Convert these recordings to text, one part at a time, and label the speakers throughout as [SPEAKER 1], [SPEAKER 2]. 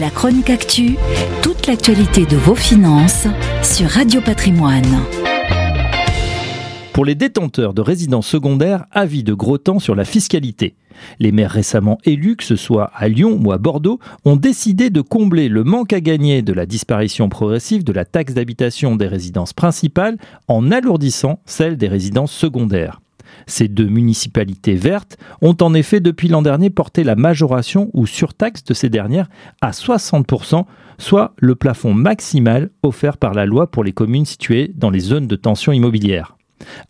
[SPEAKER 1] La chronique actu, toute l'actualité de vos finances sur Radio Patrimoine.
[SPEAKER 2] Pour les détenteurs de résidences secondaires, avis de gros temps sur la fiscalité. Les maires récemment élus, que ce soit à Lyon ou à Bordeaux, ont décidé de combler le manque à gagner de la disparition progressive de la taxe d'habitation des résidences principales en alourdissant celle des résidences secondaires. Ces deux municipalités vertes ont en effet depuis l'an dernier porté la majoration ou surtaxe de ces dernières à 60%, soit le plafond maximal offert par la loi pour les communes situées dans les zones de tension immobilière.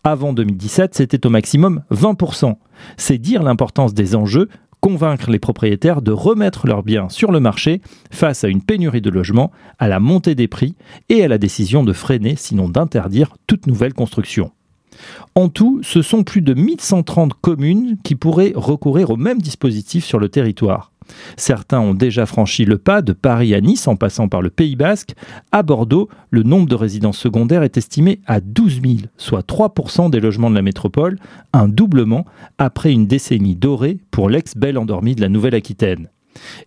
[SPEAKER 2] Avant 2017, c'était au maximum 20%. C'est dire l'importance des enjeux convaincre les propriétaires de remettre leurs biens sur le marché face à une pénurie de logements, à la montée des prix et à la décision de freiner, sinon d'interdire, toute nouvelle construction. En tout, ce sont plus de 1130 communes qui pourraient recourir au même dispositif sur le territoire. Certains ont déjà franchi le pas de Paris à Nice en passant par le Pays Basque. À Bordeaux, le nombre de résidences secondaires est estimé à 12 000, soit 3% des logements de la métropole, un doublement après une décennie dorée pour l'ex-belle endormie de la Nouvelle-Aquitaine.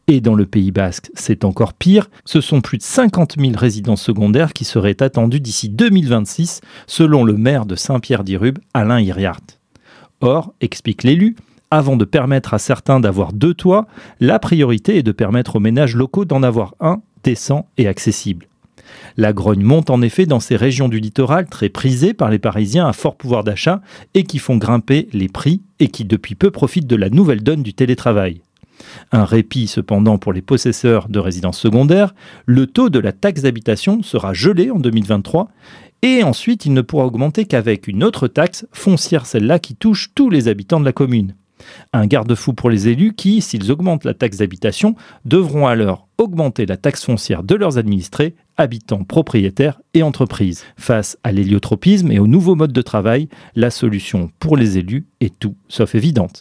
[SPEAKER 2] Et dans le Pays basque, c'est encore pire, ce sont plus de 50 000 résidences secondaires qui seraient attendues d'ici 2026, selon le maire de Saint-Pierre-d'Irube, Alain Iriart. Or, explique l'élu, avant de permettre à certains d'avoir deux toits, la priorité est de permettre aux ménages locaux d'en avoir un décent et accessible. La grogne monte en effet dans ces régions du littoral très prisées par les Parisiens à fort pouvoir d'achat et qui font grimper les prix et qui depuis peu profitent de la nouvelle donne du télétravail. Un répit cependant pour les possesseurs de résidences secondaires, le taux de la taxe d'habitation sera gelé en 2023 et ensuite il ne pourra augmenter qu'avec une autre taxe foncière, celle-là qui touche tous les habitants de la commune. Un garde-fou pour les élus qui, s'ils augmentent la taxe d'habitation, devront alors augmenter la taxe foncière de leurs administrés, habitants, propriétaires et entreprises. Face à l'héliotropisme et aux nouveaux modes de travail, la solution pour les élus est tout sauf évidente.